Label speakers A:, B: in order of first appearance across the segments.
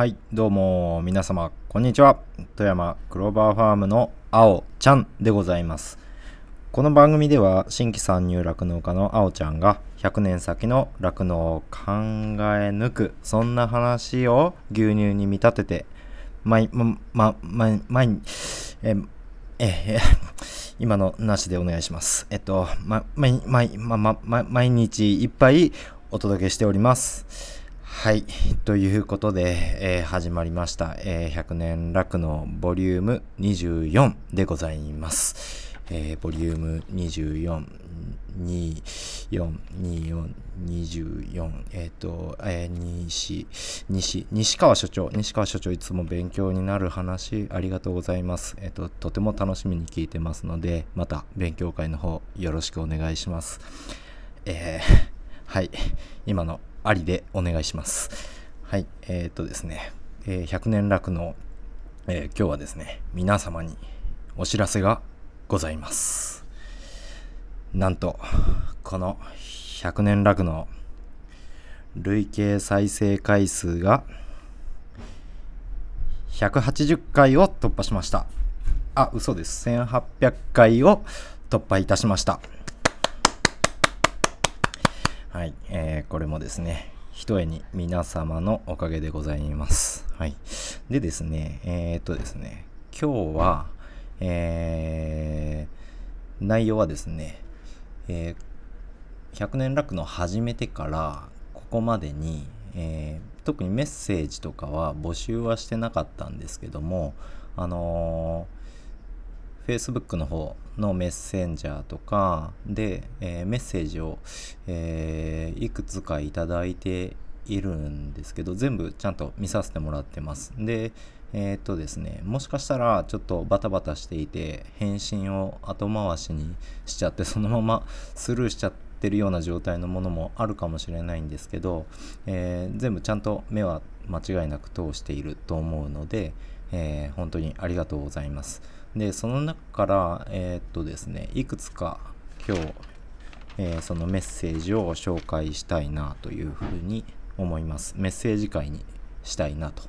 A: はい、どうも皆様、こんにちは。富山クローバーファームの青ちゃんでございます。この番組では新規参入酪農家の青ちゃんが100年先の酪農を考え抜く、そんな話を牛乳に見立てて、毎、ま、ま、ま、毎、え、え、え、今のなしでお願いします。えっと、ま、毎、毎、ま、ま、ま、毎日いっぱいお届けしております。はい。ということで、えー始まりました、えー100年楽のボリューム24でございます。えーボリューム24、24、24、24、えっ、と、えー西、西、西川所長、西川所長いつも勉強になる話ありがとうございます。えっ、と、とても楽しみに聞いてますので、また勉強会の方よろしくお願いします。えーはい。今のありでお願いします。はい。えーっとですね、えー100年楽の、えー今日はですね、皆様にお知らせがございます。なんと、この100年楽の累計再生回数が180回を突破しました。あ、嘘です。1800回を突破いたしました。はい、えーこれもですね、ひとえに皆様のおかげでございます。はい。でですね、えーっとですね、今日は、えー内容はですね、えー100年楽の始めてからここまでに、えー特にメッセージとかは募集はしてなかったんですけども、あのー Facebook の方のメッセンジャーとかで、えーメッセージを、えーいくつかいただいているんですけど全部ちゃんと見させてもらってますでえーっとですねもしかしたらちょっとバタバタしていて返信を後回しにしちゃってそのまま スルーしちゃってるような状態のものもあるかもしれないんですけど、えー全部ちゃんと目は間違いなく通していると思うので、えー本当にありがとうございます。で、その中から、えーっとですね、いくつか今日、えーそのメッセージを紹介したいなというふうに思います。メッセージ会にしたいなと。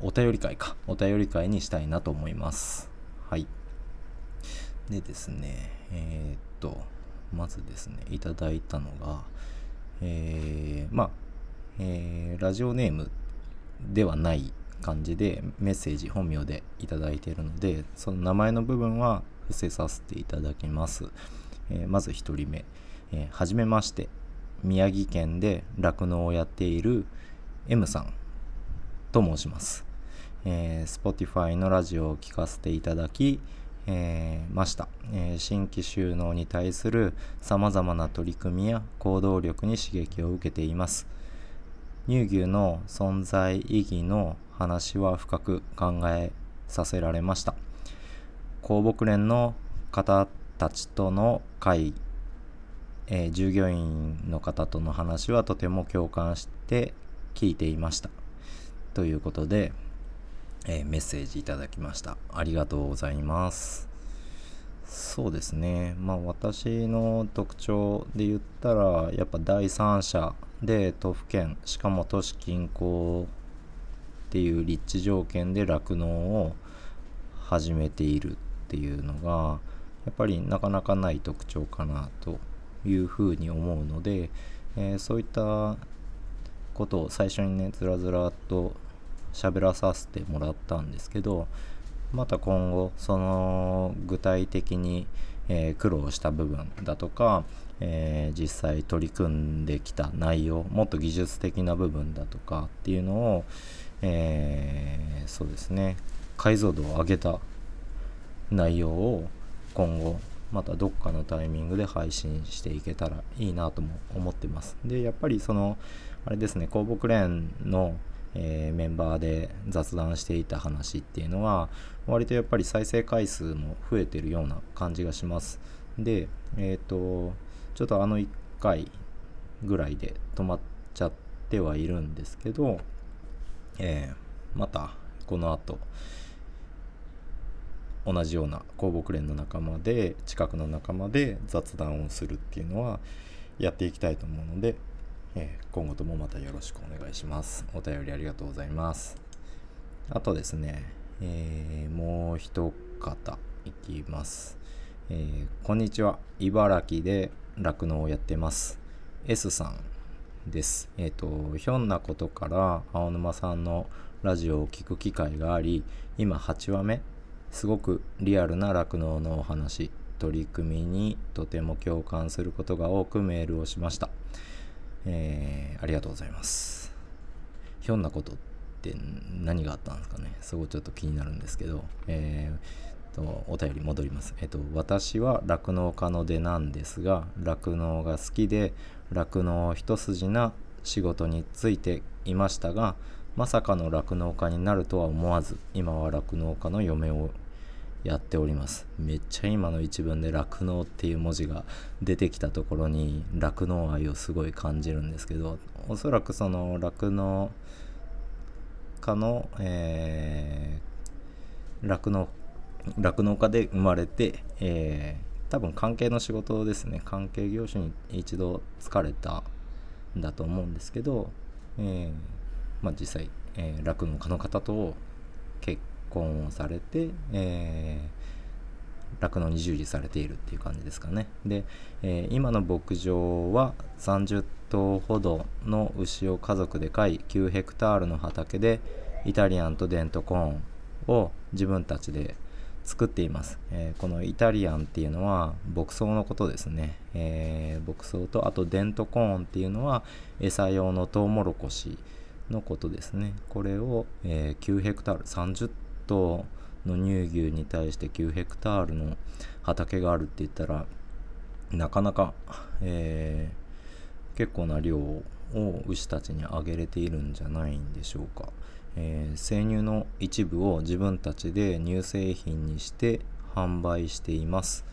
A: お便り会か。お便り会にしたいなと思います。はい。でですね、えーっと、まずですね、いただいたのが、えーまあ、えーラジオネームではない感じでメッセージ本名でいただいているのでその名前の部分は伏せさせていただきます、えーまず1人目、えーはじめまして。宮城県で酪農をやっている M さん。と申します、えー Spotify のラジオを聞かせていただき、えーました、えー新規収納に対するさまざまな取り組みや行動力に刺激を受けています。乳牛の存在意義の話は深く考えさせられました。公牧連の方たちとの会、えー従業員の方との話はとても共感して聞いていました。ということで、えーメッセージいただきました。ありがとうございます。そうですね。まあ私の特徴で言ったらやっぱ第三者で都府県しかも都市近郊っていう立地条件で酪農を始めているっていうのがやっぱりなかなかない特徴かなというふうに思うので、えーそういったことを最初にねずらずらと喋らさせてもらったんですけどまた今後その具体的に、えー苦労した部分だとか、えー実際取り組んできた内容もっと技術的な部分だとかっていうのを、えーそうですね。解像度を上げた内容を今後またどっかのタイミングで配信していけたらいいなとも思ってます。でやっぱりそのあれですね公牧連の、えーメンバーで雑談していた話っていうのは割とやっぱり再生回数も増えてるような感じがします。でえっ、とちょっとあの1回ぐらいで止まっちゃってはいるんですけど、えーまたこの後同じような公牧連の仲間で近くの仲間で雑談をするっていうのはやっていきたいと思うので、えー今後ともまたよろしくお願いしますお便りありがとうございますあとですね、えー、もう一方いきます。えー、こんにちは。茨城で酪農をやってます。S さんです。えっ、ー、と、ひょんなことから青沼さんのラジオを聞く機会があり、今8話目、すごくリアルな酪農のお話、取り組みにとても共感することが多くメールをしました。えー、ありがとうございます。ひょんなことって何があったんですかね。すごいちょっと気になるんですけど、えー、とお便り戻ります。えっと、私は酪農家の出なんですが、酪農が好きで、酪農一筋な仕事に就いていましたが、まさかの酪農家になるとは思わず、今は酪農家の嫁をやっております。めっちゃ今の一文で酪農っていう文字が出てきたところに酪農愛をすごい感じるんですけど、おそらくその酪農家の、えー、酪農、酪農家で生まれて、えー、多分関係の仕事ですね。関係業種に一度疲れたんだと思うんですけど、えー、まあ実際、えー、酪農家の方と結婚をされて、えー、酪農に従事されているっていう感じですかね。で、えー、今の牧場は30頭ほどの牛を家族で飼い9ヘクタールの畑でイタリアンとデントコーンを自分たちで作っています、えー、このイタリアンっていうのは牧草のことですね、えー、牧草とあとデントコーンっていうのは餌用のトウモロコシのことですね。これを、えー、9ヘクタール30頭の乳牛に対して9ヘクタールの畑があるって言ったらなかなか、えー、結構な量を牛たちにあげれているんじゃないんでしょうか、えー、生乳の一部を自分たちで乳製品にして販売しています。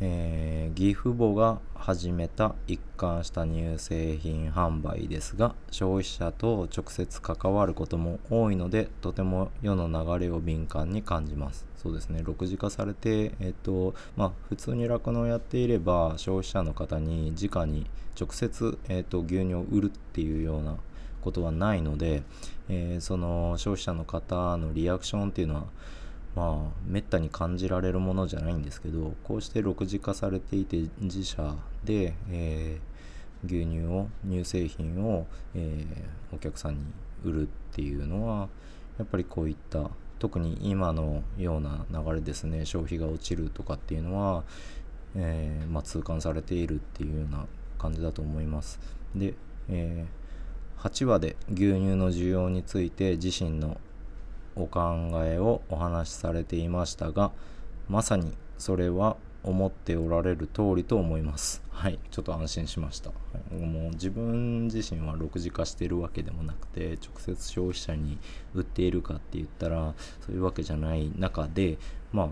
A: えー、義父母が始めた一貫した乳製品販売ですが消費者と直接関わることも多いのでとても世の流れを敏感に感じます。そうですね。6次化されてえっ、とまあ普通に酪農をやっていれば消費者の方に直に直接、えっと、牛乳を売るっていうようなことはないので、えー、その消費者の方のリアクションっていうのはまあめったに感じられるものじゃないんですけどこうして6次化されていて自社で、えー、牛乳を乳製品を、えー、お客さんに売るっていうのはやっぱりこういった特に今のような流れですね消費が落ちるとかっていうのは、えー、まあ、痛感されているっていうような感じだと思います。で、え8話で牛乳の需要について自身のお考えをお話しされていましたがまさにそれは思っておられる通りと思います。はいちょっと安心しました、もう自分自身は6次化してるわけでもなくて直接消費者に売っているかって言ったらそういうわけじゃない中でまあ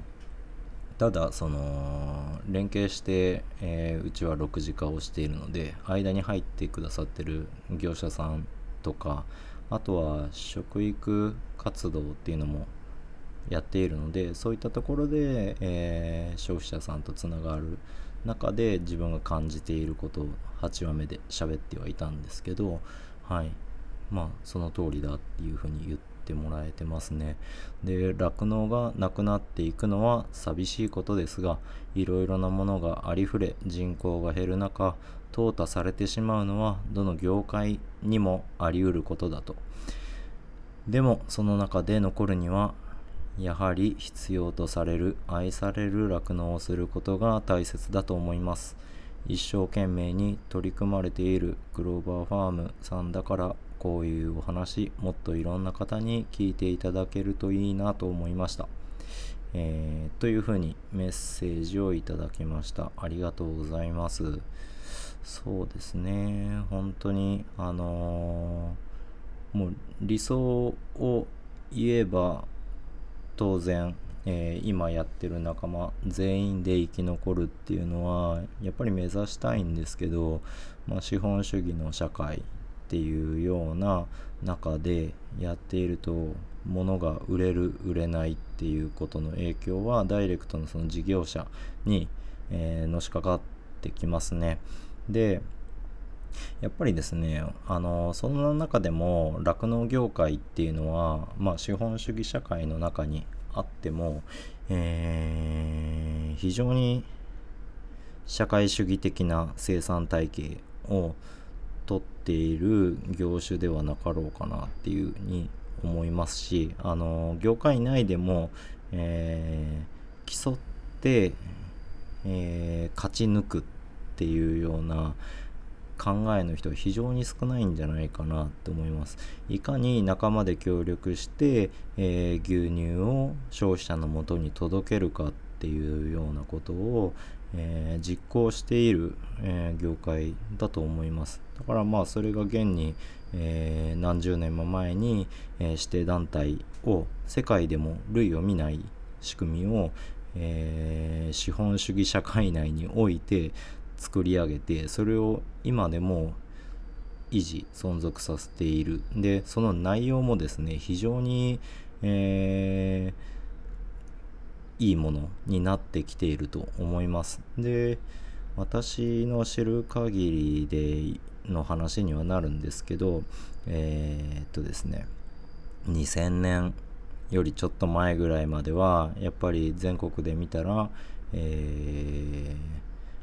A: ただその連携して、えー、うちは6次化をしているので間に入ってくださってる業者さんとかあとは食育活動っていうのもやっているのでそういったところで、えー、消費者さんとつながる中で自分が感じていることを8話目で喋ってはいたんですけどはい。まあその通りだっていうふうに言っててもらえてますね。で酪農がなくなっていくのは寂しいことですがいろいろなものがありふれ人口が減る中淘汰されてしまうのはどの業界にもあり得ることだと。でもその中で残るにはやはり必要とされる愛される酪農をすることが大切だと思います。一生懸命に取り組まれているグローバーファームさんだからこういうお話もっといろんな方に聞いていただけるといいなと思いました、えー、というふうにメッセージをいただきました。ありがとうございます。そうですね。本当にあのーもう理想を言えば当然、えー、今やってる仲間全員で生き残るっていうのはやっぱり目指したいんですけど、まあ、資本主義の社会っていうような中でやっていると物が売れる売れないっていうことの影響はダイレクトのその事業者に、えー、のしかかってきますね。でやっぱりですね、あの、その中でも酪農業界っていうのは、まあ資本主義社会の中にあっても、えー、非常に社会主義的な生産体系をとっている業種ではなかろうかなっていうふうに思いますし、あの、業界内でも、えー、競って、えー、勝ち抜くっていうような考えの人は非常に少ないんじゃないかなって思います。いかに仲間で協力して、えー、牛乳を消費者のもとに届けるかっていうようなことを、えー、実行している、えー、業界だと思います。だからまあそれが現に、えー、何十年も前に、え指定団体を世界でも類を見ない仕組みを、え資本主義社会内において作り上げてそれを今でも維持存続させているでその内容もですね非常に、えーいいものになってきていると思います。で、私の知る限りでの話にはなるんですけど、えー、っとですね、2000年よりちょっと前ぐらいまでは、やっぱり全国で見たら、え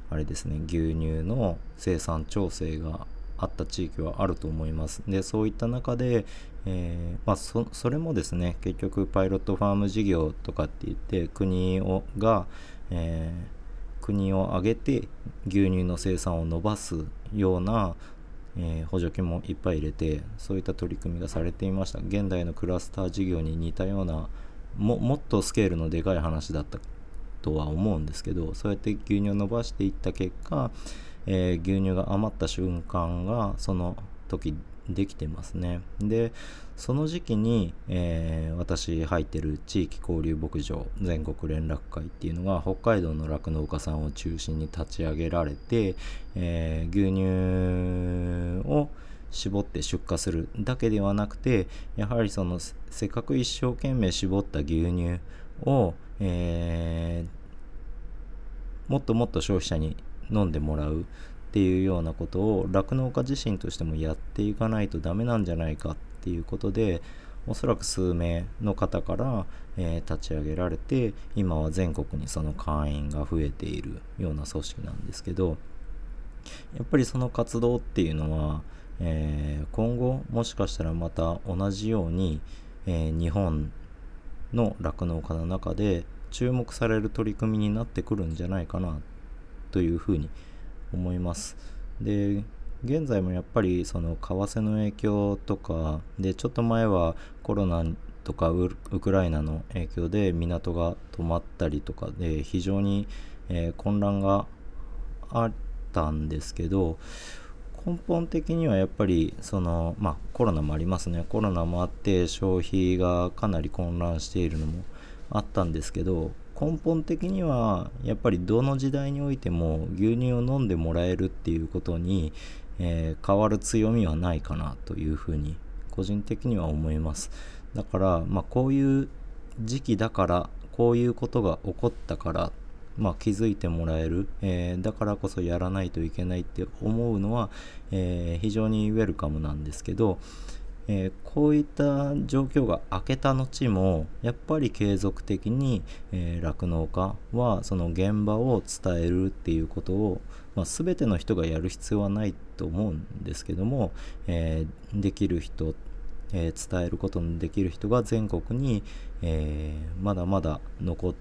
A: ー、あれですね、牛乳の生産調整があった地域はあると思います。で、そういった中で、えー、まあそ、れもですね、結局パイロットファーム事業とかって言って国をが、えー、国を挙げて牛乳の生産を伸ばすような、えー、補助金もいっぱい入れてそういった取り組みがされていました現代のクラスター事業に似たようなももっとスケールのでかい話だったとは思うんですけどそうやって牛乳を伸ばしていった結果、えー、牛乳が余った瞬間がその時できてますね。で、その時期に、えー、私入ってる地域交流牧場全国連絡会っていうのが北海道の酪農家さんを中心に立ち上げられて、えー、牛乳を絞って出荷するだけではなくてやはりそのせっかく一生懸命絞った牛乳を、えー、もっともっと消費者に飲んでもらうっていうようなことを酪農家自身としてもやっていかないとダメなんじゃないかっていうことでおそらく数名の方から、えー、立ち上げられて今は全国にその会員が増えているような組織なんですけどやっぱりその活動っていうのは、えー、今後もしかしたらまた同じように、えー、日本の酪農家の中で注目される取り組みになってくるんじゃないかなっというふうに思います。で現在もやっぱりその為替の影響とかでちょっと前はコロナとかウクライナの影響で港が止まったりとかで非常に、え、混乱があったんですけど根本的にはやっぱりそのまあコロナもありますねコロナもあって消費がかなり混乱しているのもあったんですけど根本的にはやっぱりどの時代においても牛乳を飲んでもらえるっていうことに、えー、変わる強みはないかなというふうに個人的には思います。だから、まあ、こういう時期だからこういうことが起こったから、まあ、気づいてもらえる、えー、だからこそやらないといけないって思うのは、えー、非常にウェルカムなんですけど、えー、こういった状況が明けた後もやっぱり継続的に酪農、えー、家はその現場を伝えるっていうことを、まあ、全ての人がやる必要はないと思うんですけども、えー、できる人、え伝えることのできる人が全国に、えまだまだ残っ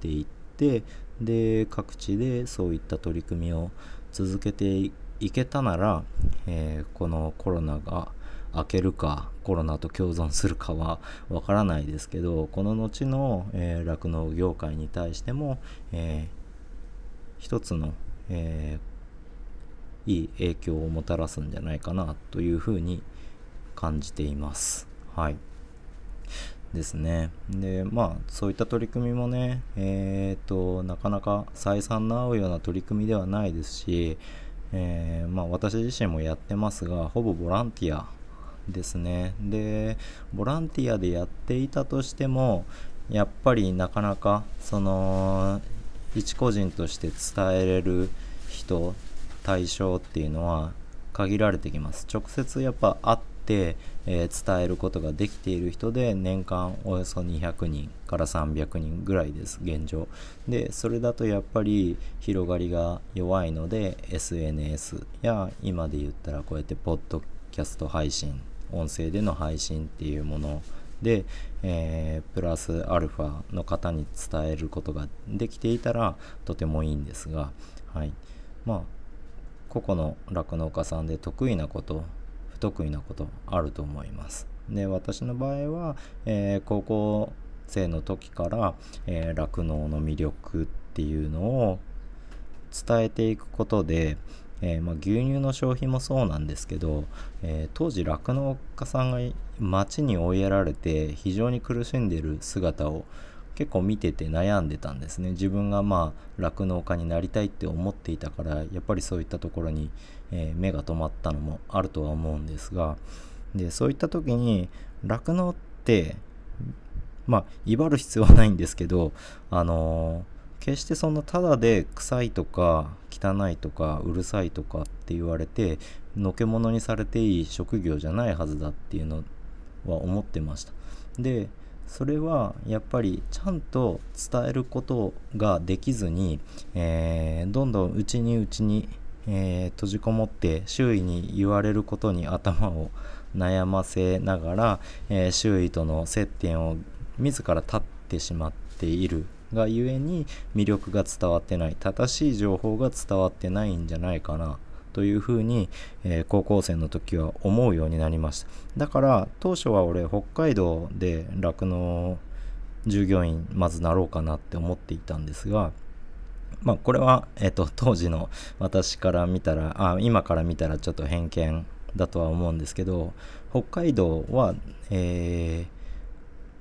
A: ていってで各地でそういった取り組みを続けていけたなら、えこのコロナが開けるかコロナと共存するかはわからないですけどこの後の酪農、えー、業界に対しても、えー、一つの、えー、いい影響をもたらすんじゃないかなというふうに感じています。はい。ですね。で、まあ、そういった取り組みもね、えっ、と、なかなか採算の合うような取り組みではないですし、えー、まあ、私自身もやってますが、ほぼボランティアですね。で、ボランティアでやっていたとしても、やっぱりなかなか、その、一個人として伝えれる人、対象っていうのは、限られてきます直接やっぱ会って、えー、伝えることができている人で年間およそ200人から300人ぐらいです現状でそれだとやっぱり広がりが弱いので SNS や今で言ったらこうやってポッドキャスト配信音声での配信っていうもので、えー、プラスアルファの方に伝えることができていたらとてもいいんですが、はい、まあ個々の酪農家さんで得意なこと不得意なことあると思います。で私の場合は、えー、高校生の時から酪農、えー、の魅力っていうのを伝えていくことで、えー、まあ、牛乳の消費もそうなんですけど、えー、当時酪農家さんが町に追いやられて非常に苦しんでる姿を結構見てて悩んでたんですね。自分がまあ酪農家になりたいって思っていたからやっぱりそういったところに、え、目が止まったのもあるとは思うんですがでそういった時に酪農ってまあ威張る必要はないんですけどあの決してそんなただで臭いとか汚いとかうるさいとかって言われてのけ者にされていい職業じゃないはずだっていうのは思ってました。でそれはやっぱりちゃんと伝えることができずに、えー、どんどん内に内に、えー、閉じこもって周囲に言われることに頭を悩ませながら、えー、周囲との接点を自ら立ってしまっている。がゆえに魅力が伝わってない正しい情報が伝わってないんじゃないかなというふうに、えー、高校生の時は思うようになりました。だから当初は俺北海道で酪農従業員まずなろうかなって思っていたんですがまあこれは、えっ、と当時の私から見たらあ今から見たらちょっと偏見だとは思うんですけど北海道は、えー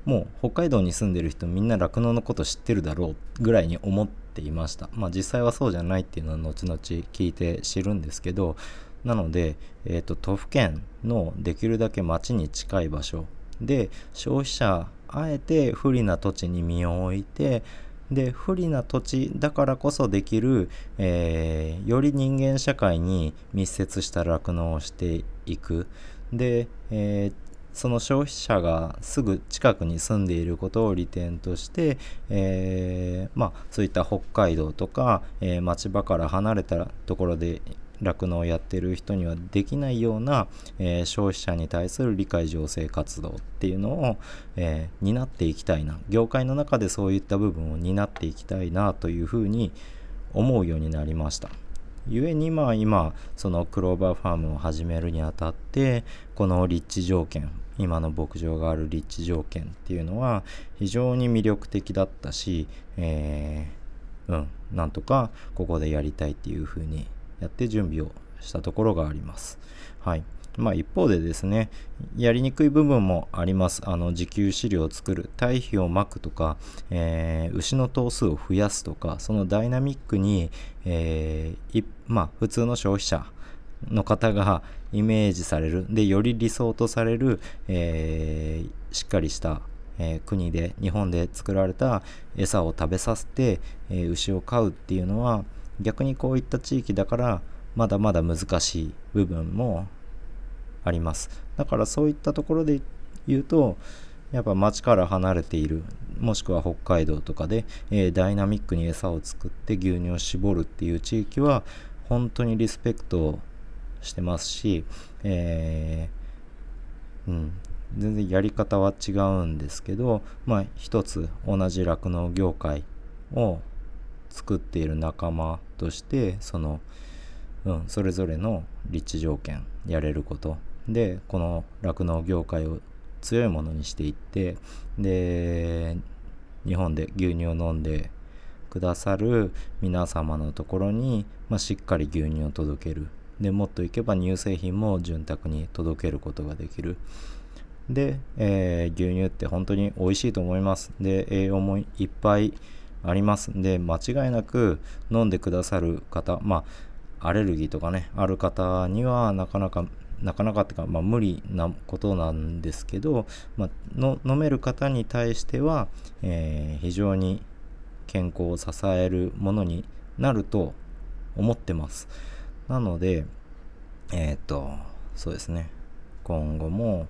A: もう北海道に住んでる人みんな酪農のこと知ってるだろうぐらいに思っていました。まあ実際はそうじゃないっていうのは後々聞いて知るんですけどなので、えーと、都府県のできるだけ町に近い場所で消費者あえて不利な土地に身を置いてで不利な土地だからこそできる、えー、より人間社会に密接した酪農をしていく。で、えー、その消費者がすぐ近くに住んでいることを利点として、えー、まあ、そういった北海道とか、えー、町場から離れたところで酪農をやってる人にはできないような、えー、消費者に対する理解醸成活動っていうのを、えー、担っていきたいな業界の中でそういった部分を担っていきたいなというふうに思うようになりました。故にまあ今そのクローバーファームを始めるにあたってこの立地条件今の牧場がある立地条件っていうのは非常に魅力的だったし、えー、うんなんとかここでやりたいっていうふうにやって準備をしたところがあります。はい。まあ一方でですね、やりにくい部分もあります。あの自給飼料を作る、堆肥をまくとか、えー、牛の頭数を増やすとか、そのダイナミックに、えー、まあ普通の消費者の方がイメージされる、で、より理想とされる、えー、しっかりした、え、国で、日本で作られた餌を食べさせて、え牛を飼うっていうのは、逆にこういった地域だから、まだまだ難しい部分もあります。だからそういったところで言うとやっぱ町から離れているもしくは北海道とかで、えー、ダイナミックに餌を作って牛乳を絞るっていう地域は本当にリスペクトしてますし、えー、うん、全然やり方は違うんですけど、まあ一つ同じ酪農業界を作っている仲間としてその、うん、それぞれの立地条件やれることでこの酪農業界を強いものにしていってで日本で牛乳を飲んでくださる皆様のところに、まあ、しっかり牛乳を届ける。でもっといけば乳製品も潤沢に届けることができる。で、えー、牛乳って本当に美味しいと思います。で栄養もいっぱいあります。で間違いなく飲んでくださる方まあアレルギーとかねある方にはなかなかなかなかっていうか、まあ、無理なことなんですけど、まあ、の飲める方に対しては、えー、非常に健康を支えるものになると思ってます。なので、えっ、と、そうですね。今後も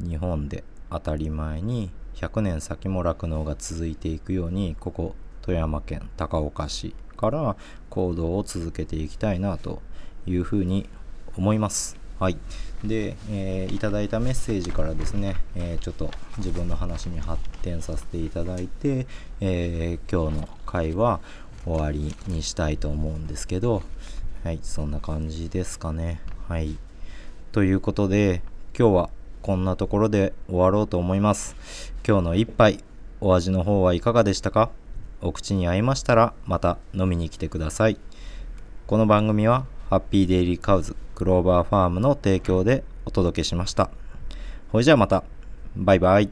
A: 日本で当たり前に100年先も酪農が続いていくように、ここ富山県高岡市から行動を続けていきたいなというふうに思います。はい。で、えー、いただいたメッセージからですね、えー、ちょっと自分の話に発展させていただいて、えー、今日の回は終わりにしたいと思うんですけど、はい、そんな感じですかね。はい。ということで、今日はこんなところで終わろうと思います。今日の一杯、お味の方はいかがでしたか？お口に合いましたら、また飲みに来てください。この番組は、ハッピーデイリーカウズクローバーファームの提供でお届けしました。ほいじゃあまた。バイバイ。